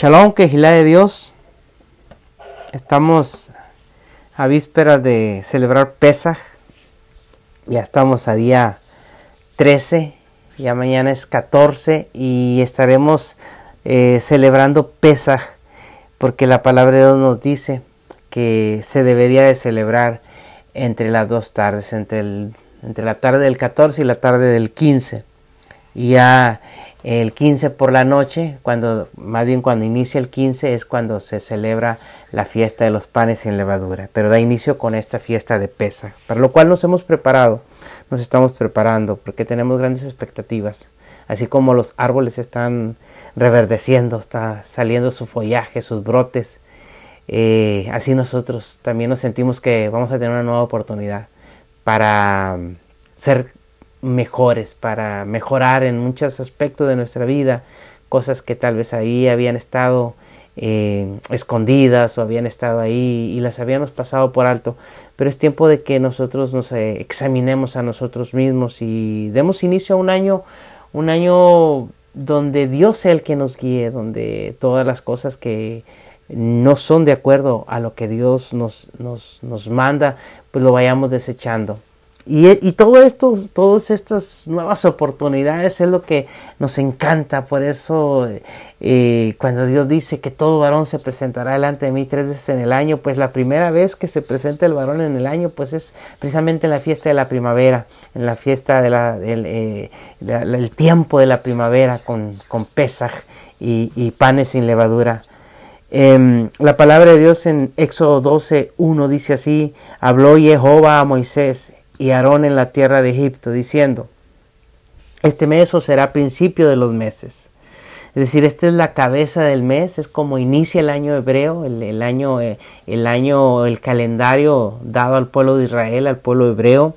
Shalom, que de Dios. Estamos a vísperas de celebrar Pesaj. Ya estamos a día 13, ya mañana es 14 y estaremos eh, celebrando Pesaj porque la palabra de Dios nos dice que se debería de celebrar entre las dos tardes, entre, entre la tarde del 14 y la tarde del 15. Y ya el 15 por la noche, cuando más bien cuando inicia el 15 es cuando se celebra la fiesta de los panes sin levadura, pero da inicio con esta fiesta de pesa, para lo cual nos hemos preparado, nos estamos preparando porque tenemos grandes expectativas, así como los árboles están reverdeciendo, está saliendo su follaje, sus brotes, eh, así nosotros también nos sentimos que vamos a tener una nueva oportunidad para ser mejores, para mejorar en muchos aspectos de nuestra vida, cosas que tal vez ahí habían estado eh, escondidas o habían estado ahí y las habíamos pasado por alto. Pero es tiempo de que nosotros nos eh, examinemos a nosotros mismos y demos inicio a un año, un año donde Dios sea el que nos guíe, donde todas las cosas que no son de acuerdo a lo que Dios nos, nos, nos manda, pues lo vayamos desechando. Y, todo esto, todas estas nuevas oportunidades es lo que nos encanta. Por eso, eh, cuando Dios dice que todo varón se presentará delante de mí tres veces en el año, pues la primera vez que se presenta el varón en el año, pues es precisamente en la fiesta de la primavera, en la fiesta del de eh, tiempo de la primavera con, con Pesaj y, panes sin levadura. Em, la palabra de Dios en Éxodo 12, 1 dice así, habló Jehová a Moisés y Aarón en la tierra de Egipto, diciendo, este mes será principio de los meses. Es decir, esta es la cabeza del mes, es como inicia el año hebreo, el, año, eh, el año, el calendario dado al pueblo de Israel, al pueblo hebreo.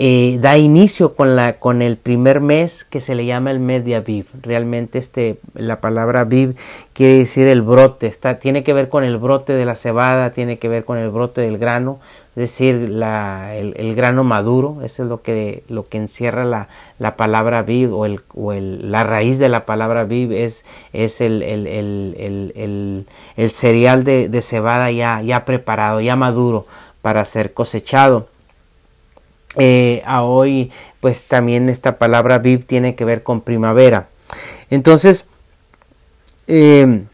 Eh, da inicio con, la, con el primer mes que se le llama el mes de Aviv. Realmente este, la palabra Aviv quiere decir el brote, está, tiene que ver con el brote de la cebada, tiene que ver con el brote del grano, es decir, la, el, grano maduro, eso es lo que, lo que encierra la, la palabra Aviv o, el, o el, la raíz de la palabra Aviv es, es el, el, el cereal de, de cebada ya, ya preparado, ya maduro para ser cosechado. Eh, a hoy pues también esta palabra viv tiene que ver con primavera. Entonces, eh,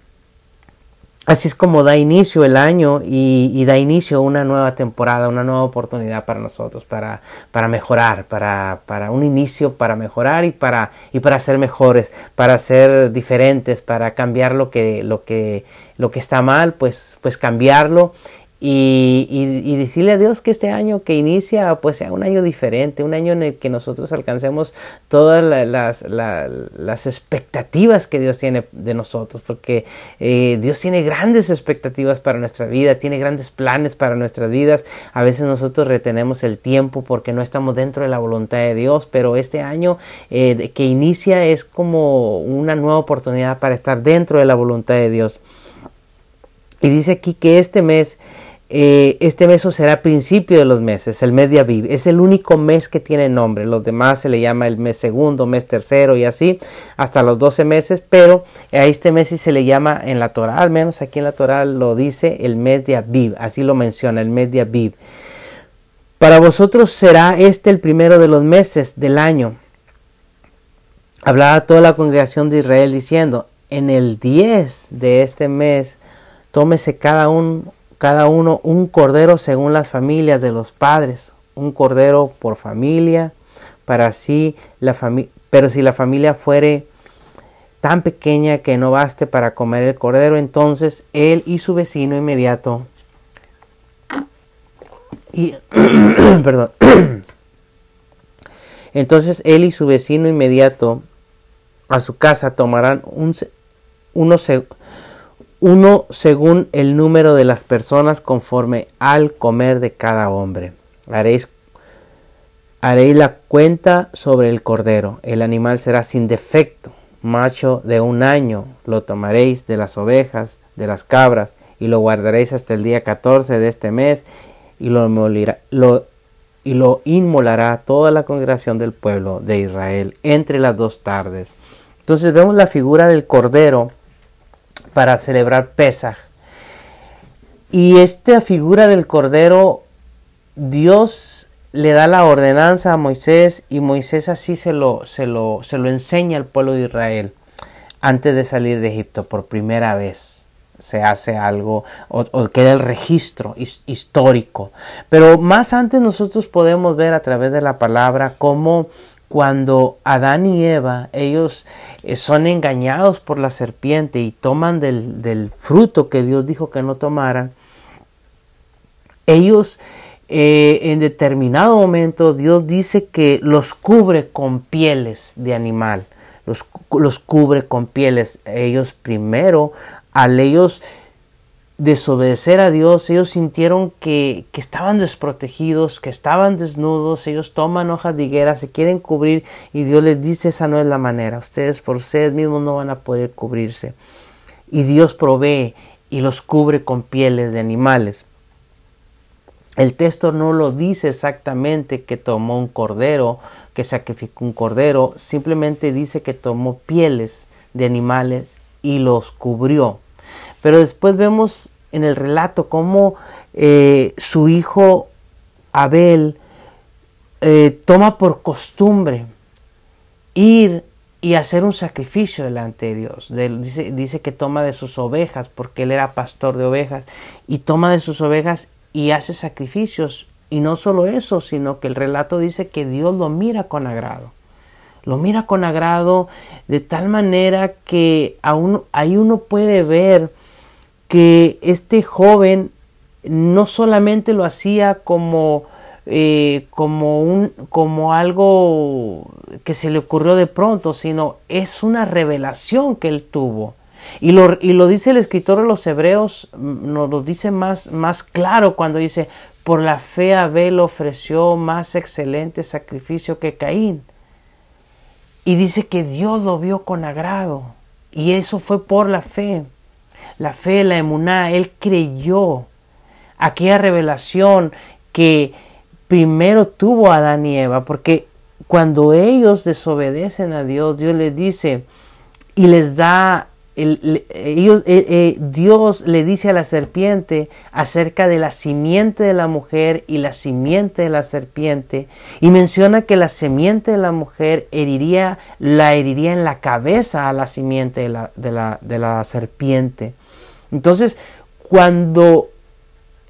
así es como da inicio el año y, da inicio una nueva temporada, una nueva oportunidad para nosotros, para, para mejorar, para, para, un inicio para mejorar y para, y para ser mejores, para ser diferentes, para cambiar lo que, lo que, lo que está mal, pues, pues cambiarlo y, y, decirle a Dios que este año que inicia pues sea un año diferente, un año en el que nosotros alcancemos todas las, las, expectativas que Dios tiene de nosotros, porque eh, Dios tiene grandes expectativas para nuestra vida, tiene grandes planes para nuestras vidas. A veces nosotros retenemos el tiempo porque no estamos dentro de la voluntad de Dios, pero este año eh, que inicia es como una nueva oportunidad para estar dentro de la voluntad de Dios. Y dice aquí que este mes eh, este mes será principio de los meses, el mes de Aviv. Es el único mes que tiene nombre. Los demás se le llama el mes segundo, mes tercero y así, hasta los 12 meses. Pero a este mes sí se le llama en la Torah, al menos aquí en la Torah lo dice el mes de Aviv. Así lo menciona, el mes de Aviv. Para vosotros será este el primero de los meses del año. Hablaba toda la congregación de Israel diciendo, en el 10 de este mes, tómese cada uno cada uno un cordero según las familias de los padres, un cordero por familia, para así la familia, pero si la familia fuere tan pequeña que no baste para comer el cordero, entonces él y su vecino inmediato y perdón. entonces él y su vecino inmediato a su casa tomarán un, unos uno según el número de las personas conforme al comer de cada hombre. Haréis, haréis la cuenta sobre el cordero. El animal será sin defecto, macho de un año. Lo tomaréis de las ovejas, de las cabras, y lo guardaréis hasta el día 14 de este mes, y lo, lo, y lo inmolará toda la congregación del pueblo de Israel entre las dos tardes. Entonces vemos la figura del cordero para celebrar Pesaj. Y esta figura del cordero, Dios le da la ordenanza a Moisés y Moisés así se lo, se lo, se lo enseña al pueblo de Israel antes de salir de Egipto por primera vez se hace algo o, queda el registro histórico. Pero más antes nosotros podemos ver a través de la palabra cómo cuando Adán y Eva, ellos eh, son engañados por la serpiente y toman del, fruto que Dios dijo que no tomaran, ellos eh, en determinado momento Dios dice que los cubre con pieles de animal, los, los cubre con pieles. Ellos primero al ellos desobedecer a Dios, ellos sintieron que, estaban desprotegidos, que estaban desnudos, ellos toman hojas de higuera, se quieren cubrir y Dios les dice esa no es la manera, ustedes por ustedes mismos no van a poder cubrirse. Y Dios provee y los cubre con pieles de animales. El texto no lo dice exactamente que tomó un cordero, que sacrificó un cordero, simplemente dice que tomó pieles de animales y los cubrió. Pero después vemos en el relato cómo eh, su hijo Abel eh, toma por costumbre ir y hacer un sacrificio delante de Dios. dice, que toma de sus ovejas, porque él era pastor de ovejas, y toma de sus ovejas y hace sacrificios. Y no solo eso, sino que el relato dice que Dios lo mira con agrado. Lo mira con agrado de tal manera que aún, ahí uno puede ver que este joven no solamente lo hacía como, eh, como, un, como algo que se le ocurrió de pronto, sino es una revelación que él tuvo. Y lo, y lo dice el escritor de los Hebreos, mm, nos lo dice más, más claro cuando dice, por la fe Abel ofreció más excelente sacrificio que Caín. Y dice que Dios lo vio con agrado. Y eso fue por la fe la fe, la emuná, él creyó aquella revelación que primero tuvo Adán y Eva, porque cuando ellos desobedecen a Dios, Dios les dice y les da ellos, eh, eh, Dios le dice a la serpiente acerca de la simiente de la mujer y la simiente de la serpiente y menciona que la simiente de la mujer heriría, la heriría en la cabeza a la simiente de la, de la, de la serpiente. Entonces, cuando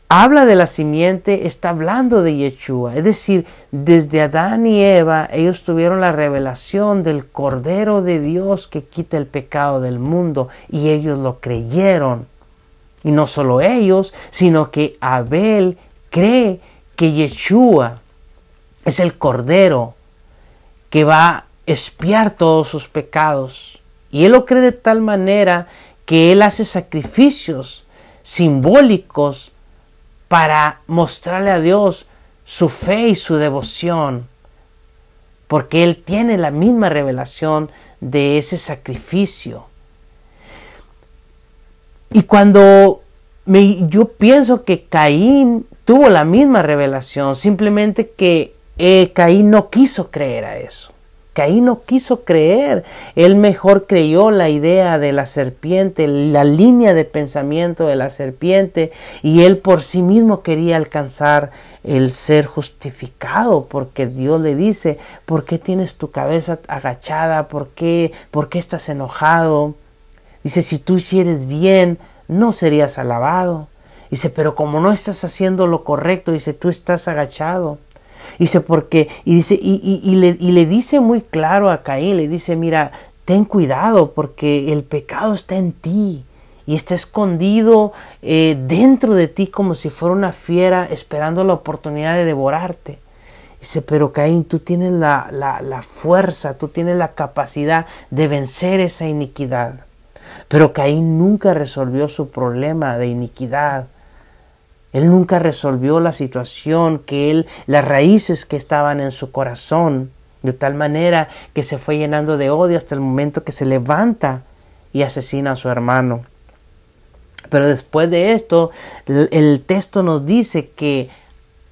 habla de la simiente, está hablando de Yeshua. Es decir, desde Adán y Eva, ellos tuvieron la revelación del Cordero de Dios que quita el pecado del mundo y ellos lo creyeron. Y no solo ellos, sino que Abel cree que Yeshua es el Cordero que va a espiar todos sus pecados. Y él lo cree de tal manera que él hace sacrificios simbólicos para mostrarle a Dios su fe y su devoción, porque Él tiene la misma revelación de ese sacrificio. Y cuando yo pienso que Caín tuvo la misma revelación, simplemente que eh, Caín no quiso creer a eso. Caín no quiso creer, él mejor creyó la idea de la serpiente, la línea de pensamiento de la serpiente, y él por sí mismo quería alcanzar el ser justificado, porque Dios le dice, ¿por qué tienes tu cabeza agachada? ¿Por qué, por qué estás enojado? Dice, si tú hicieres bien, no serías alabado. Dice, pero como no estás haciendo lo correcto, dice, tú estás agachado. Dice, porque, y dice, y, y, le, y le dice muy claro a Caín, le dice, mira, ten cuidado porque el pecado está en ti y está escondido eh, dentro de ti como si fuera una fiera esperando la oportunidad de devorarte. Dice, pero Caín, tú tienes la, la, la fuerza, tú tienes la capacidad de vencer esa iniquidad. Pero Caín nunca resolvió su problema de iniquidad. Él nunca resolvió la situación que él, las raíces que estaban en su corazón, de tal manera que se fue llenando de odio hasta el momento que se levanta y asesina a su hermano. Pero después de esto, el, texto nos dice que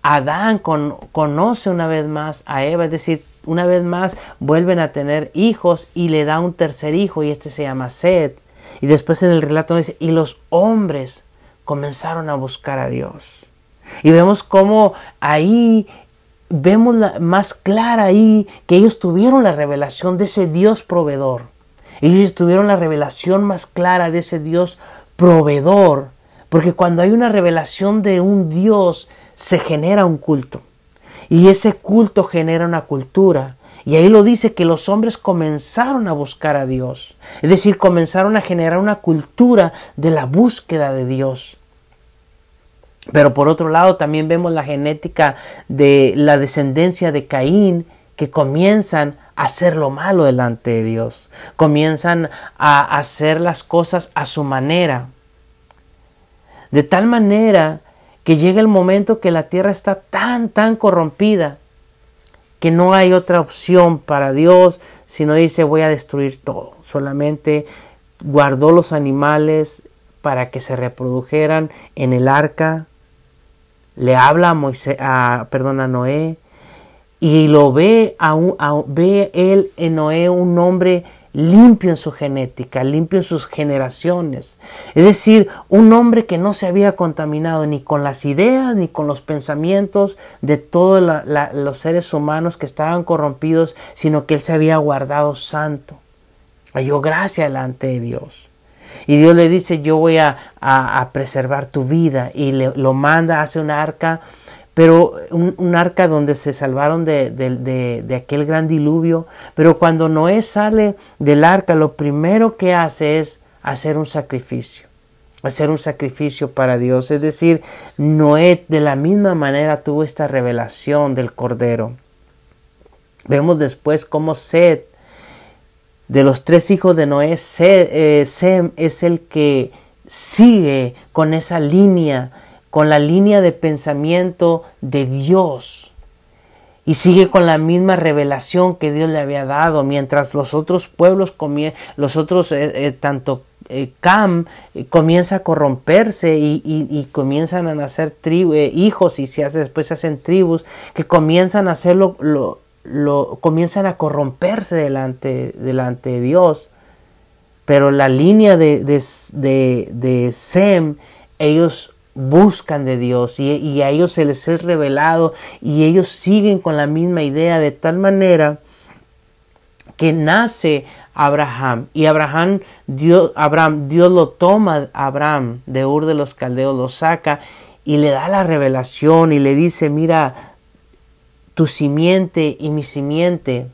Adán conoce una vez más a Eva, es decir, una vez más vuelven a tener hijos y le da un tercer hijo y este se llama Sed. Y después en el relato dice, y los hombres comenzaron a buscar a Dios. Y vemos cómo ahí vemos la, más clara ahí que ellos tuvieron la revelación de ese Dios proveedor. Ellos tuvieron la revelación más clara de ese Dios proveedor. Porque cuando hay una revelación de un Dios, se genera un culto. Y ese culto genera una cultura. Y ahí lo dice que los hombres comenzaron a buscar a Dios. Es decir, comenzaron a generar una cultura de la búsqueda de Dios. Pero por otro lado también vemos la genética de la descendencia de Caín que comienzan a hacer lo malo delante de Dios. Comienzan a hacer las cosas a su manera. De tal manera que llega el momento que la tierra está tan, tan corrompida que no hay otra opción para Dios, sino dice voy a destruir todo. Solamente guardó los animales para que se reprodujeran en el arca. Le habla a Moisés, a, perdón, Noé y lo ve a, a, ve él en Noé un hombre limpio en su genética, limpio en sus generaciones. Es decir, un hombre que no se había contaminado ni con las ideas ni con los pensamientos de todos los seres humanos que estaban corrompidos, sino que él se había guardado santo. Halló gracia delante de Dios. Y Dios le dice, yo voy a, a, preservar tu vida. Y le, lo manda, hace una arca pero un, arca donde se salvaron de, de, aquel gran diluvio. Pero cuando Noé sale del arca, lo primero que hace es hacer un sacrificio, hacer un sacrificio para Dios. Es decir, Noé de la misma manera tuvo esta revelación del Cordero. Vemos después cómo Sed, de los tres hijos de Noé, eh, Sem es el que sigue con esa línea con la línea de pensamiento de Dios y sigue con la misma revelación que Dios le había dado, mientras los otros pueblos, los otros, eh, eh, tanto eh, Cam, comienza a corromperse y, comienzan a nacer hijos y se hace, después se hacen tribus que comienzan a hacerlo, lo, comienzan a corromperse delante, delante de Dios. Pero la línea de, de, de, de Sem, ellos buscan de Dios y, a ellos se les es revelado y ellos siguen con la misma idea de tal manera que nace Abraham y Abraham Dios, Abraham, Dios lo toma Abraham de Ur de los Caldeos, lo saca y le da la revelación y le dice, mira, tu simiente y mi simiente,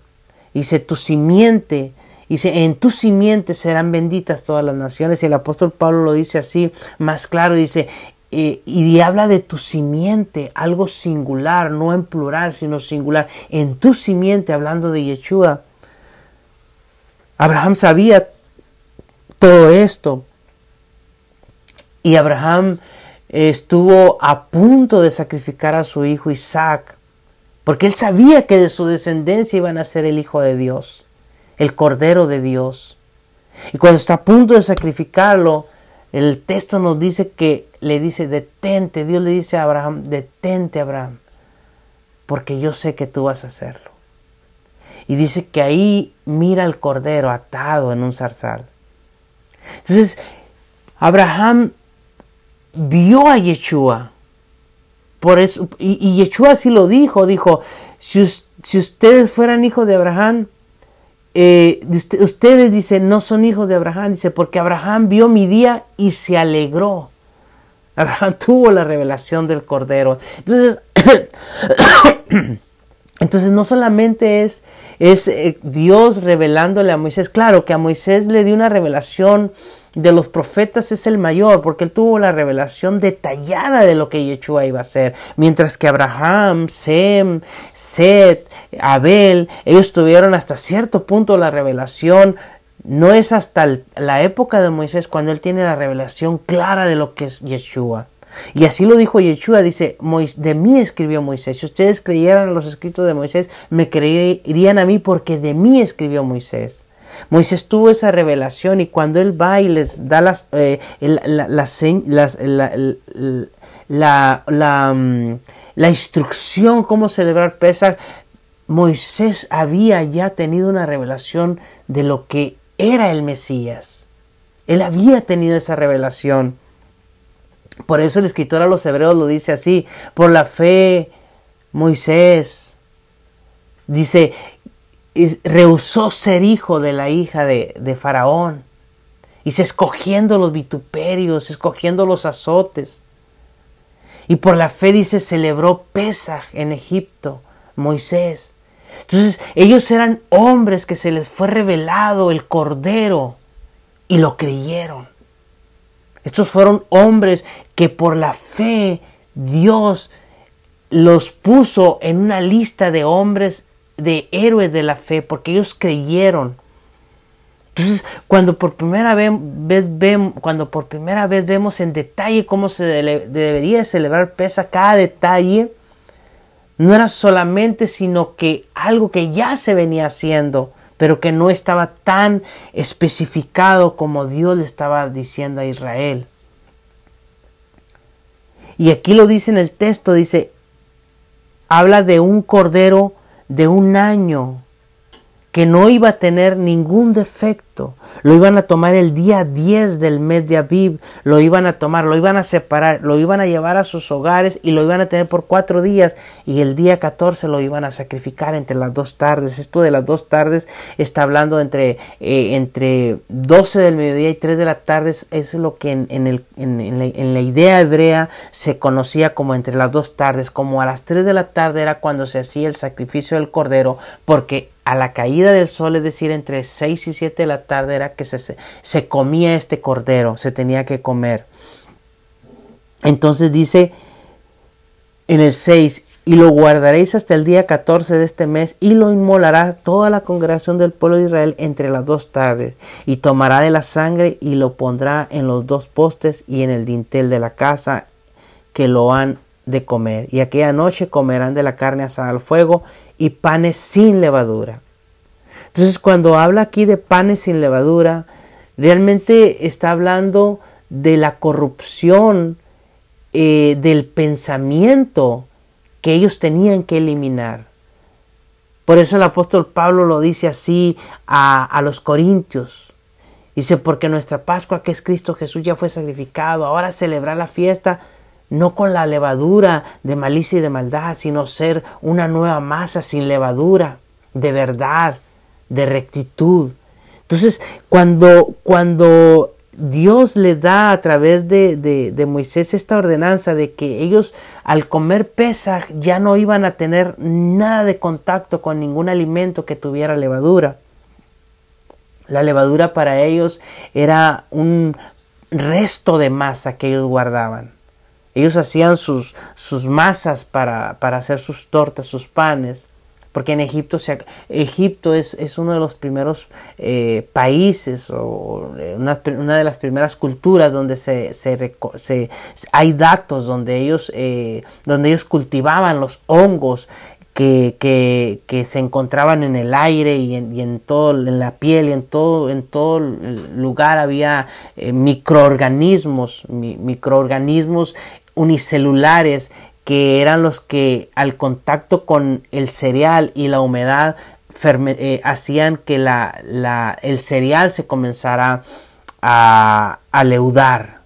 dice, tu simiente Dice, en tu simiente serán benditas todas las naciones. Y el apóstol Pablo lo dice así, más claro, dice, eh, y habla de tu simiente, algo singular, no en plural, sino singular. En tu simiente, hablando de Yeshua. Abraham sabía todo esto. Y Abraham estuvo a punto de sacrificar a su hijo Isaac, porque él sabía que de su descendencia iban a ser el Hijo de Dios, el Cordero de Dios. Y cuando está a punto de sacrificarlo, el texto nos dice que le dice, detente, Dios le dice a Abraham, detente Abraham, porque yo sé que tú vas a hacerlo. Y dice que ahí mira el cordero atado en un zarzal. Entonces, Abraham vio a Yeshua. Por eso, y, Yeshua sí lo dijo, dijo, si ustedes fueran hijos de Abraham, eh, ustedes dicen no son hijos de Abraham, dice, porque Abraham vio mi día y se alegró. Abraham tuvo la revelación del Cordero. Entonces, entonces no solamente es, es eh, Dios revelándole a Moisés, claro que a Moisés le dio una revelación de los profetas es el mayor, porque él tuvo la revelación detallada de lo que Yeshua iba a hacer. Mientras que Abraham, Sem, Set, Abel, ellos tuvieron hasta cierto punto la revelación. No es hasta la época de Moisés cuando él tiene la revelación clara de lo que es Yeshua. Y así lo dijo Yeshua, dice, de mí escribió Moisés. Si ustedes creyeran los escritos de Moisés, me creerían a mí porque de mí escribió Moisés. Moisés tuvo esa revelación y cuando él va y les da las, eh, la, la, mm, la, instrucción cómo celebrar Pesach, Moisés había ya tenido una revelación de lo que era el Mesías. Él había tenido esa revelación. Por eso el escritor a los hebreos lo dice así, por la fe Moisés dice, rehusó ser hijo de la hija de, de Faraón. Y se escogiendo los vituperios, escogiendo los azotes. Y por la fe dice, celebró Pesaj en Egipto, Moisés. Entonces ellos eran hombres que se les fue revelado el Cordero y lo creyeron. Estos fueron hombres que por la fe Dios los puso en una lista de hombres, de héroes de la fe, porque ellos creyeron. Entonces, cuando por primera vez, vemos, cuando por primera vez vemos en detalle cómo se debería celebrar pesa cada detalle, no era solamente sino que algo que ya se venía haciendo, pero que no estaba tan especificado como Dios le estaba diciendo a Israel. Y aquí lo dice en el texto, dice, habla de un cordero de un año que no iba a tener ningún defecto. Lo iban a tomar el día 10 del mes de Aviv, lo iban a tomar, lo iban a separar, lo iban a llevar a sus hogares y lo iban a tener por cuatro días y el día 14 lo iban a sacrificar entre las dos tardes. Esto de las dos tardes está hablando entre, eh, entre 12 del mediodía y 3 de la tarde. Es lo que en, el, en, la, en la idea hebrea se conocía como entre las dos tardes, como a las 3 de la tarde era cuando se hacía el sacrificio del cordero porque a la caída del sol, es decir, entre 6 y 7 de la tarde era que se, se comía este cordero, se tenía que comer. Entonces dice en el 6, y lo guardaréis hasta el día 14 de este mes, y lo inmolará toda la congregación del pueblo de Israel entre las dos tardes, y tomará de la sangre y lo pondrá en los dos postes y en el dintel de la casa que lo han de comer. Y aquella noche comerán de la carne asada al fuego y panes sin levadura. Entonces cuando habla aquí de panes sin levadura, realmente está hablando de la corrupción eh, del pensamiento que ellos tenían que eliminar. Por eso el apóstol Pablo lo dice así a, a los corintios. Dice, porque nuestra Pascua, que es Cristo Jesús, ya fue sacrificado. Ahora celebrar la fiesta no con la levadura de malicia y de maldad, sino ser una nueva masa sin levadura, de verdad, de rectitud. Entonces, cuando, cuando Dios le da a través de, de, Moisés esta ordenanza de que ellos al comer Pesaj ya no iban a tener nada de contacto con ningún alimento que tuviera levadura. La levadura para ellos era un resto de masa que ellos guardaban. Ellos hacían sus, sus masas para, hacer sus tortas, sus panes, porque en Egipto, Egipto es, es, uno de los primeros eh, países o eh, una, de las primeras culturas donde se, se, hay datos donde ellos, eh, donde ellos cultivaban los hongos que, que, que, se encontraban en el aire y en, y en, todo, en la piel y en todo, en todo lugar había microorganismos, microorganismos unicelulares que eran los que al contacto con el cereal y la humedad eh, hacían que la, el cereal se comenzara a, a leudar.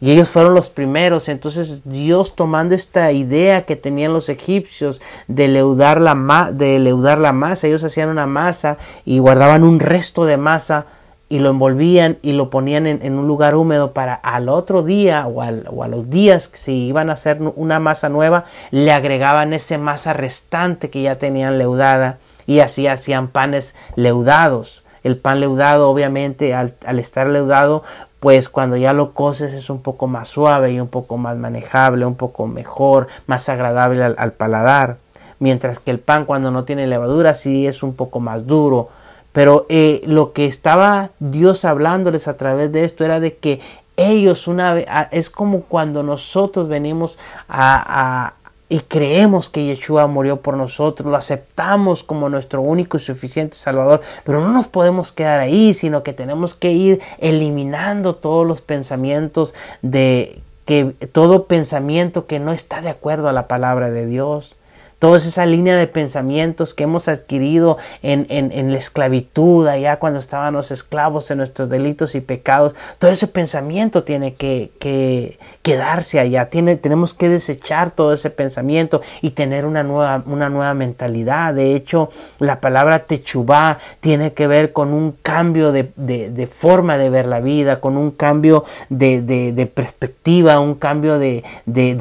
Y ellos fueron los primeros. Entonces Dios tomando esta idea que tenían los egipcios de leudar la, de leudar la masa, ellos hacían una masa y guardaban un resto de masa y lo envolvían y lo ponían en, un lugar húmedo para al otro día o, a los días, si iban a hacer una masa nueva, le agregaban esa masa restante que ya tenían leudada y así hacían panes leudados. El pan leudado, obviamente, al, estar leudado, pues cuando ya lo coces es un poco más suave y un poco más manejable, un poco mejor, más agradable al paladar. Mientras que el pan cuando no tiene levadura sí es un poco más duro, pero eh, lo que estaba Dios hablándoles a través de esto era de que ellos una vez, es como cuando nosotros venimos a, y creemos que Yeshua murió por nosotros, lo aceptamos como nuestro único y suficiente Salvador, pero no nos podemos quedar ahí, sino que tenemos que ir eliminando todos los pensamientos de que todo pensamiento que no está de acuerdo a la palabra de Dios toda esa línea de pensamientos que hemos adquirido en, en, la esclavitud, allá cuando estábamos esclavos en nuestros delitos y pecados, todo ese pensamiento tiene que, que quedarse allá, tiene, tenemos que desechar todo ese pensamiento y tener una nueva, una nueva mentalidad. De hecho, la palabra techubá tiene que ver con un cambio de, de, forma de ver la vida, con un cambio de, de perspectiva, un cambio de,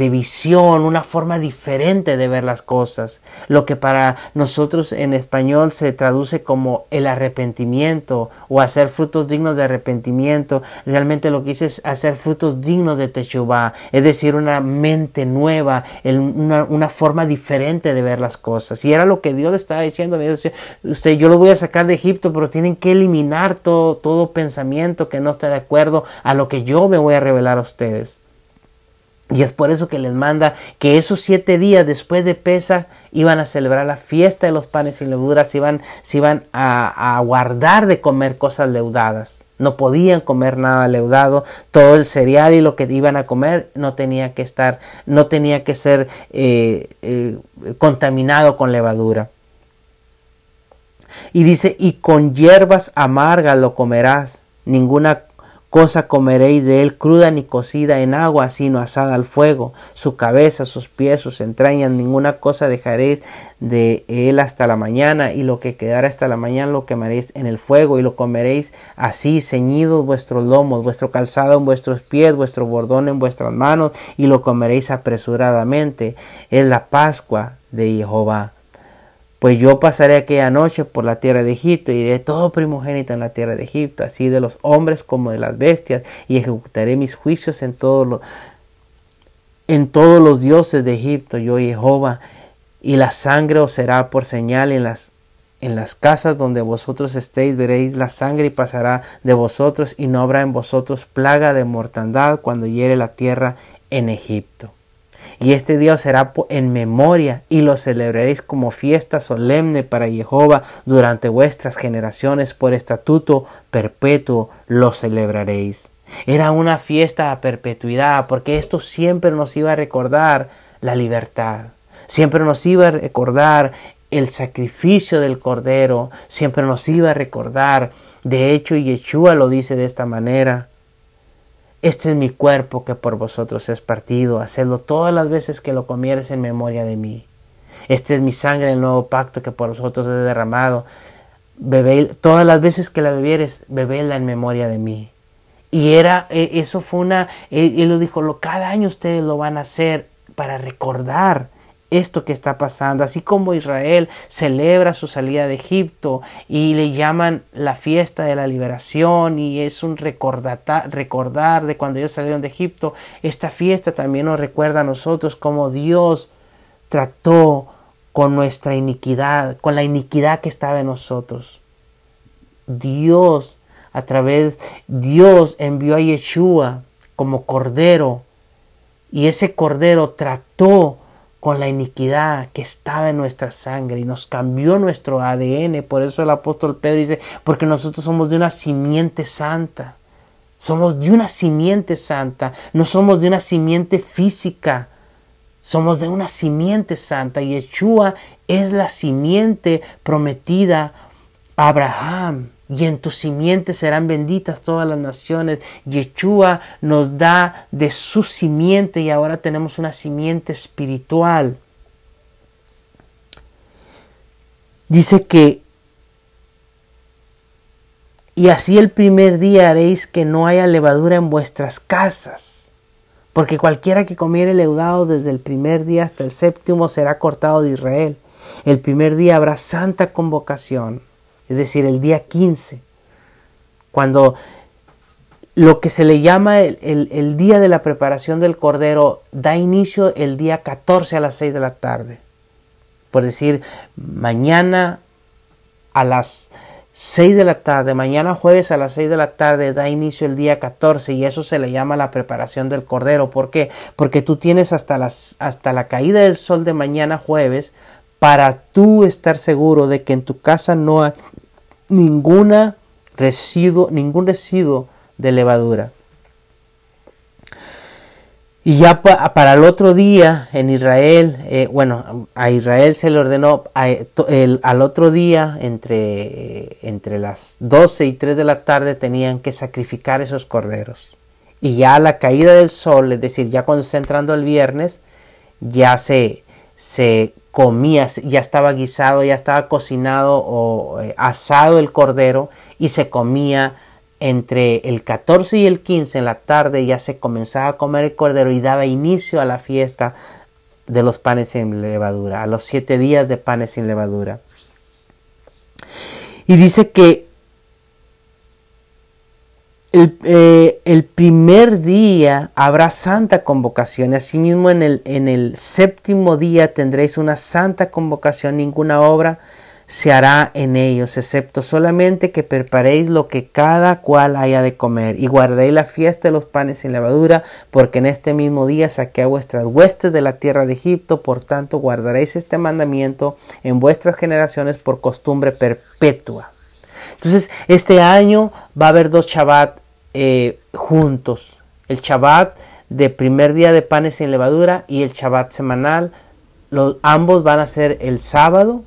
visión, una forma diferente de ver las cosas. Lo que para nosotros en español se traduce como el arrepentimiento o hacer frutos dignos de arrepentimiento. Realmente lo que dice es hacer frutos dignos de Techubá, es decir, una mente nueva, una, una forma diferente de ver las cosas. Y era lo que Dios le estaba diciendo, usted, yo lo voy a sacar de Egipto, pero tienen que eliminar todo, todo pensamiento que no esté de acuerdo a lo que yo me voy a revelar a ustedes. Y es por eso que les manda que esos siete días después de Pesa iban a celebrar la fiesta de los panes sin levaduras, iban, se iban a, guardar de comer cosas leudadas. No podían comer nada leudado, todo el cereal y lo que iban a comer no tenía que estar, no tenía que ser eh, eh, contaminado con levadura. Y dice, y con hierbas amargas lo comerás, ninguna cosa comeréis de él cruda ni cocida en agua, sino asada al fuego. Su cabeza, sus pies, sus entrañas, ninguna cosa dejaréis de él hasta la mañana, y lo que quedara hasta la mañana lo quemaréis en el fuego, y lo comeréis así, ceñidos vuestros lomos, vuestro calzado en vuestros pies, vuestro bordón en vuestras manos, y lo comeréis apresuradamente. Es la Pascua de Jehová. Pues yo pasaré aquella noche por la tierra de Egipto y iré todo primogénito en la tierra de Egipto, así de los hombres como de las bestias, y ejecutaré mis juicios en todos los, en todos los dioses de Egipto, yo Jehová, y la sangre os será por señal en las en las casas donde vosotros estéis veréis la sangre y pasará de vosotros y no habrá en vosotros plaga de mortandad cuando hiere la tierra en Egipto. Y este día será en memoria y lo celebraréis como fiesta solemne para Jehová durante vuestras generaciones por estatuto perpetuo lo celebraréis. Era una fiesta a perpetuidad porque esto siempre nos iba a recordar la libertad. Siempre nos iba a recordar el sacrificio del cordero. Siempre nos iba a recordar. De hecho, Yeshua lo dice de esta manera. Este es mi cuerpo que por vosotros es partido. Hacedlo todas las veces que lo comieres en memoria de mí. Este es mi sangre del nuevo pacto que por vosotros he derramado. Bebé, todas las veces que la bebieres, bebéla en memoria de mí. Y era, e, eso fue una, él, lo dijo, cada año ustedes lo van a hacer para recordar esto que está pasando, así como Israel celebra su salida de Egipto y le llaman la fiesta de la liberación y es un recordar de cuando ellos salieron de Egipto, esta fiesta también nos recuerda a nosotros cómo Dios trató con nuestra iniquidad, con la iniquidad que estaba en nosotros. Dios, a través, Dios envió a Yeshua como cordero y ese cordero trató con la iniquidad que estaba en nuestra sangre y nos cambió nuestro ADN. Por eso el apóstol Pedro dice, porque nosotros somos de una simiente santa. Somos de una simiente santa, no somos de una simiente física. Somos de una simiente santa y Yeshua es la simiente prometida a Abraham y en tu simiente serán benditas todas las naciones. Yeshua nos da de su simiente y ahora tenemos una simiente espiritual. Dice que, y así el primer día haréis que no haya levadura en vuestras casas, porque cualquiera que comiere leudado desde el primer día hasta el séptimo será cortado de Israel. El primer día habrá santa convocación es decir, el día 15, cuando lo que se le llama el, día de la preparación del Cordero da inicio el día 14 a las 6 de la tarde. Por decir, mañana a las 6 de la tarde, mañana jueves a las 6 de la tarde da inicio el día 14 y eso se le llama la preparación del Cordero. ¿Por qué? Porque tú tienes hasta, las, hasta la caída del sol de mañana jueves para tú estar seguro de que en tu casa no hay ninguna residuo, ningún residuo de levadura. Y ya para el otro día en Israel, eh, bueno, a Israel se le ordenó al otro día entre, entre las 12 y 3 de la tarde tenían que sacrificar esos corderos. Y ya a la caída del sol, es decir, ya cuando está entrando el viernes, ya se, se comía, ya estaba guisado, ya estaba cocinado o eh, asado el cordero y se comía entre el 14 y el 15 en la tarde ya se comenzaba a comer el cordero y daba inicio a la fiesta de los panes sin levadura, a los siete días de panes sin levadura. Y dice que el, eh, el, primer día habrá santa convocación. Asimismo, en el, en el séptimo día tendréis una santa convocación. Ninguna obra se hará en ellos, excepto solamente que preparéis lo que cada cual haya de comer, y guardéis la fiesta de los panes sin levadura, porque en este mismo día saqué a vuestras huestes de la tierra de Egipto, por tanto guardaréis este mandamiento en vuestras generaciones por costumbre perpetua. Entonces, este año va a haber dos Shabbat eh, juntos, el Shabbat de primer día de panes sin levadura y el Shabbat semanal, los, ambos van a ser el sábado,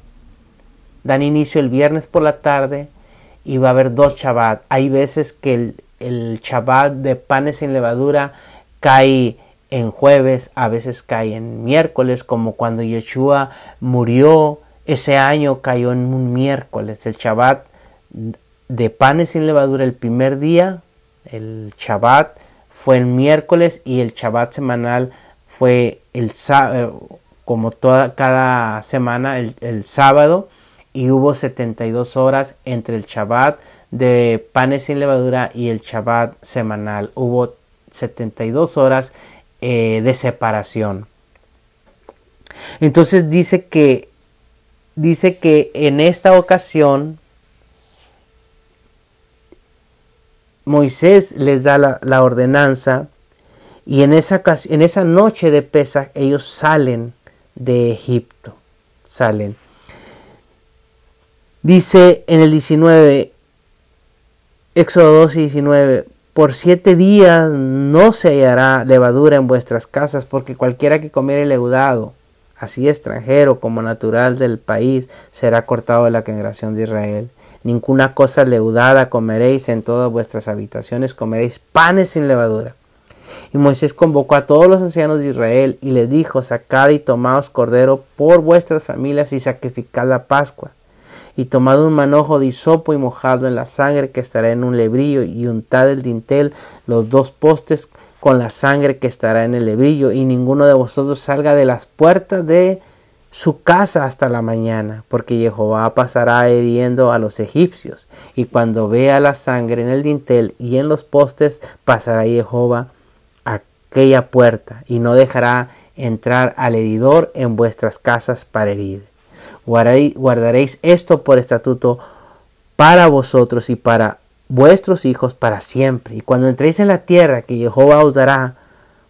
dan inicio el viernes por la tarde y va a haber dos Shabbat. Hay veces que el, el Shabbat de panes sin levadura cae en jueves, a veces cae en miércoles, como cuando Yeshua murió, ese año cayó en un miércoles. El Shabbat de panes sin levadura el primer día, el Shabbat fue el miércoles y el Shabbat semanal fue el como toda cada semana el, el sábado y hubo 72 horas entre el Shabbat de panes sin levadura y el Shabbat semanal. Hubo 72 horas eh, de separación. Entonces dice que dice que en esta ocasión Moisés les da la, ordenanza y en esa, en esa noche de Pesach ellos salen de Egipto, salen. Dice en el 19, Éxodo 12 y 19, por siete días no se hallará levadura en vuestras casas, porque cualquiera que comiere leudado, así extranjero como natural del país, será cortado de la congregación de Israel. Ninguna cosa leudada comeréis en todas vuestras habitaciones, comeréis panes sin levadura. Y Moisés convocó a todos los ancianos de Israel y les dijo, sacad y tomaos cordero por vuestras familias y sacrificad la Pascua y tomad un manojo de hisopo y mojado en la sangre que estará en un lebrillo y untad el dintel los dos postes con la sangre que estará en el lebrillo y ninguno de vosotros salga de las puertas de su casa hasta la mañana, porque Jehová pasará hiriendo a los egipcios, y cuando vea la sangre en el dintel y en los postes, pasará Jehová aquella puerta, y no dejará entrar al heridor en vuestras casas para herir. Guardaréis esto por estatuto para vosotros y para vuestros hijos para siempre. Y cuando entréis en la tierra que Jehová os dará,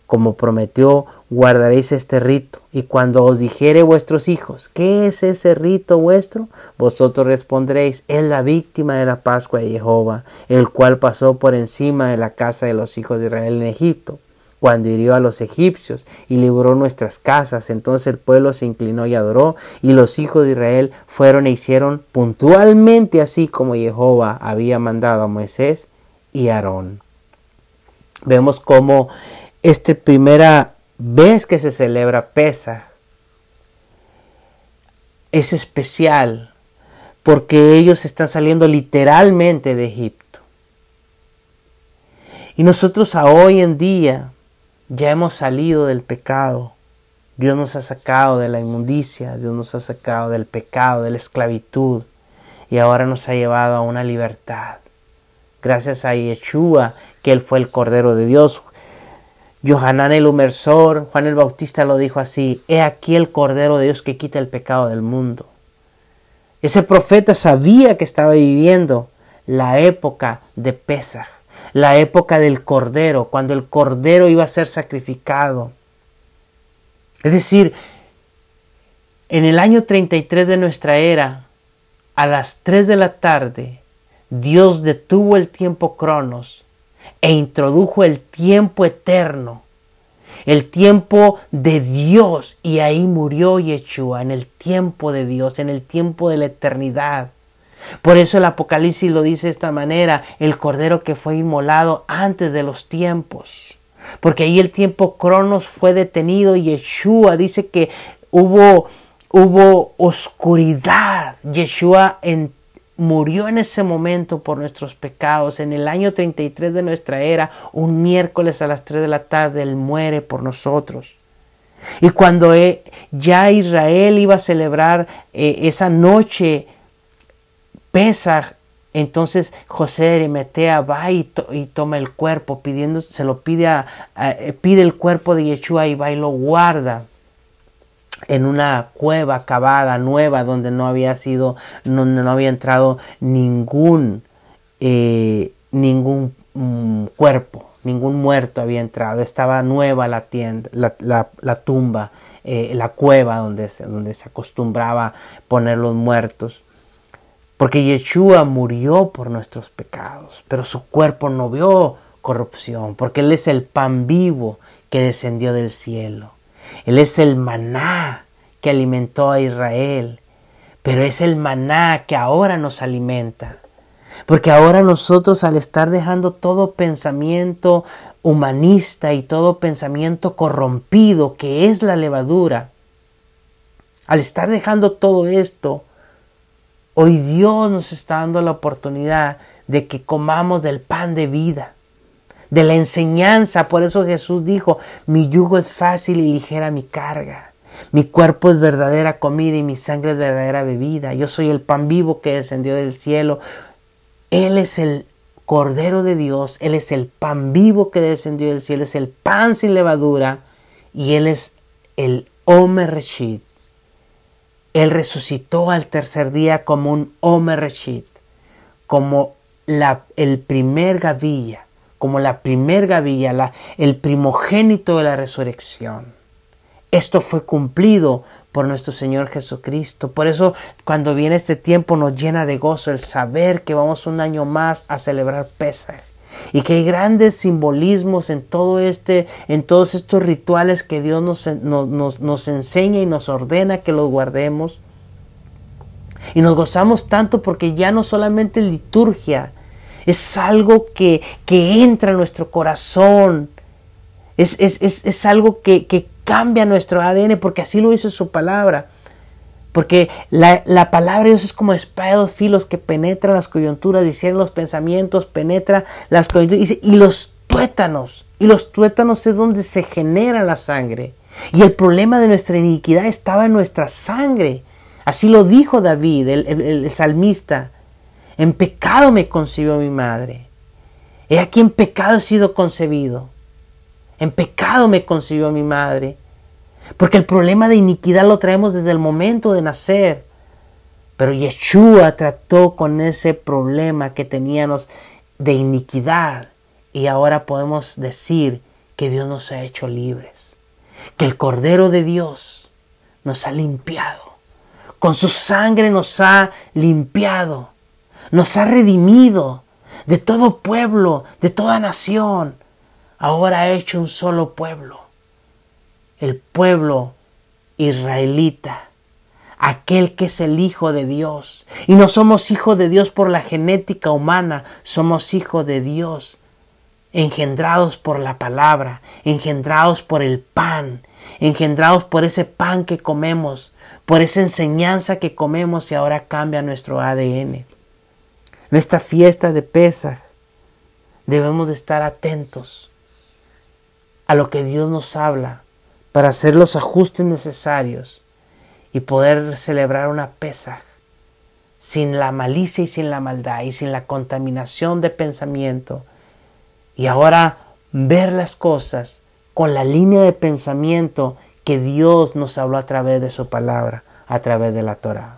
como prometió, guardaréis este rito. Y cuando os dijere vuestros hijos, ¿qué es ese rito vuestro? Vosotros responderéis, es la víctima de la Pascua de Jehová, el cual pasó por encima de la casa de los hijos de Israel en Egipto cuando hirió a los egipcios y libró nuestras casas. Entonces el pueblo se inclinó y adoró, y los hijos de Israel fueron e hicieron puntualmente así como Jehová había mandado a Moisés y Aarón. Vemos cómo esta primera vez que se celebra Pesa es especial porque ellos están saliendo literalmente de Egipto. Y nosotros a hoy en día ya hemos salido del pecado. Dios nos ha sacado de la inmundicia, Dios nos ha sacado del pecado, de la esclavitud y ahora nos ha llevado a una libertad. Gracias a Yeshua, que Él fue el Cordero de Dios. Johanán el Humersor, Juan el Bautista lo dijo así, he aquí el Cordero de Dios que quita el pecado del mundo. Ese profeta sabía que estaba viviendo la época de Pesach la época del cordero, cuando el cordero iba a ser sacrificado. Es decir, en el año 33 de nuestra era, a las 3 de la tarde, Dios detuvo el tiempo cronos e introdujo el tiempo eterno. el tiempo de Dios. Y ahí murió Yeshua, en el tiempo de Dios, en el tiempo de la eternidad. Por eso el Apocalipsis lo dice de esta manera, el cordero que fue inmolado antes de los tiempos. Porque ahí el tiempo cronos fue detenido y Yeshua dice que hubo, hubo oscuridad. Yeshua murió en ese momento por nuestros pecados. En el año 33 de nuestra era, un miércoles a las 3 de la tarde, Él muere por nosotros. Y cuando e, ya Israel iba a celebrar eh, esa noche Entonces José de Arimatea va y, toma el cuerpo, pidiendo, se lo pide, a, eh, pide el cuerpo de Yeshua y va y lo guarda en una cueva cavada nueva donde no había sido, donde no había entrado ningún, eh, ningún mm, cuerpo, ningún muerto había entrado, estaba nueva la tienda, la, tumba, eh, la cueva donde donde se acostumbraba poner los muertos. Porque Yeshua murió por nuestros pecados, pero su cuerpo no vio corrupción, porque Él es el pan vivo que descendió del cielo. Él es el maná que alimentó a Israel, pero es el maná que ahora nos alimenta. Porque ahora nosotros al estar dejando todo pensamiento humanista y todo pensamiento corrompido que es la levadura, al estar dejando todo esto, Hoy Dios nos está dando la oportunidad de que comamos del pan de vida, de la enseñanza. Por eso Jesús dijo, mi yugo es fácil y ligera mi carga. Mi cuerpo es verdadera comida y mi sangre es verdadera bebida. Yo soy el pan vivo que descendió del cielo. Él es el Cordero de Dios. Él es el pan vivo que descendió del cielo. Es el pan sin levadura. Y Él es el Omer Reshit, él resucitó al tercer día como un Omereshit, como la, el primer gavilla, como la primer gavilla, la, el primogénito de la resurrección. Esto fue cumplido por nuestro Señor Jesucristo. Por eso cuando viene este tiempo nos llena de gozo el saber que vamos un año más a celebrar Pesach y que hay grandes simbolismos en todo este, en todos estos rituales que Dios nos, nos, nos enseña y nos ordena que los guardemos. Y nos gozamos tanto porque ya no solamente liturgia, es algo que, que entra en nuestro corazón, es, es, es, es algo que, que, cambia nuestro ADN porque así lo hizo su palabra. Porque la, palabra de Dios es como espada de dos filos que penetra las coyunturas, discierne los pensamientos, penetra las coyunturas y los tuétanos. Y los tuétanos es donde se genera la sangre. Y el problema de nuestra iniquidad estaba en nuestra sangre. Así lo dijo David, el, el salmista. En pecado me concibió mi madre. He aquí en pecado he sido concebido. En pecado me concibió mi madre. Porque el problema de iniquidad lo traemos desde el momento de nacer. Pero Yeshua trató con ese problema que teníamos de iniquidad. Y ahora podemos decir que Dios nos ha hecho libres. Que el Cordero de Dios nos ha limpiado. Con su sangre nos ha limpiado. Nos ha redimido de todo pueblo, de toda nación. Ahora ha hecho un solo pueblo el pueblo israelita, aquel que es el Hijo de Dios. Y no somos hijos de Dios por la genética humana, somos hijos de Dios, engendrados por la palabra, engendrados por el pan, engendrados por ese pan que comemos, por esa enseñanza que comemos y ahora cambia nuestro ADN. En esta fiesta de Pesaj debemos de estar atentos a lo que Dios nos habla para hacer los ajustes necesarios y poder celebrar una Pesaj sin la malicia y sin la maldad y sin la contaminación de pensamiento. Y ahora ver las cosas con la línea de pensamiento que Dios nos habló a través de su palabra, a través de la Torah.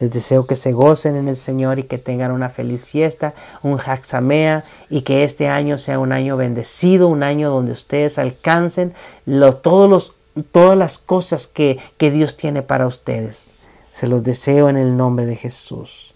Les deseo que se gocen en el Señor y que tengan una feliz fiesta, un Haxamea y que este año sea un año bendecido, un año donde ustedes alcancen todos los, todas las cosas que, que Dios tiene para ustedes. Se los deseo en el nombre de Jesús.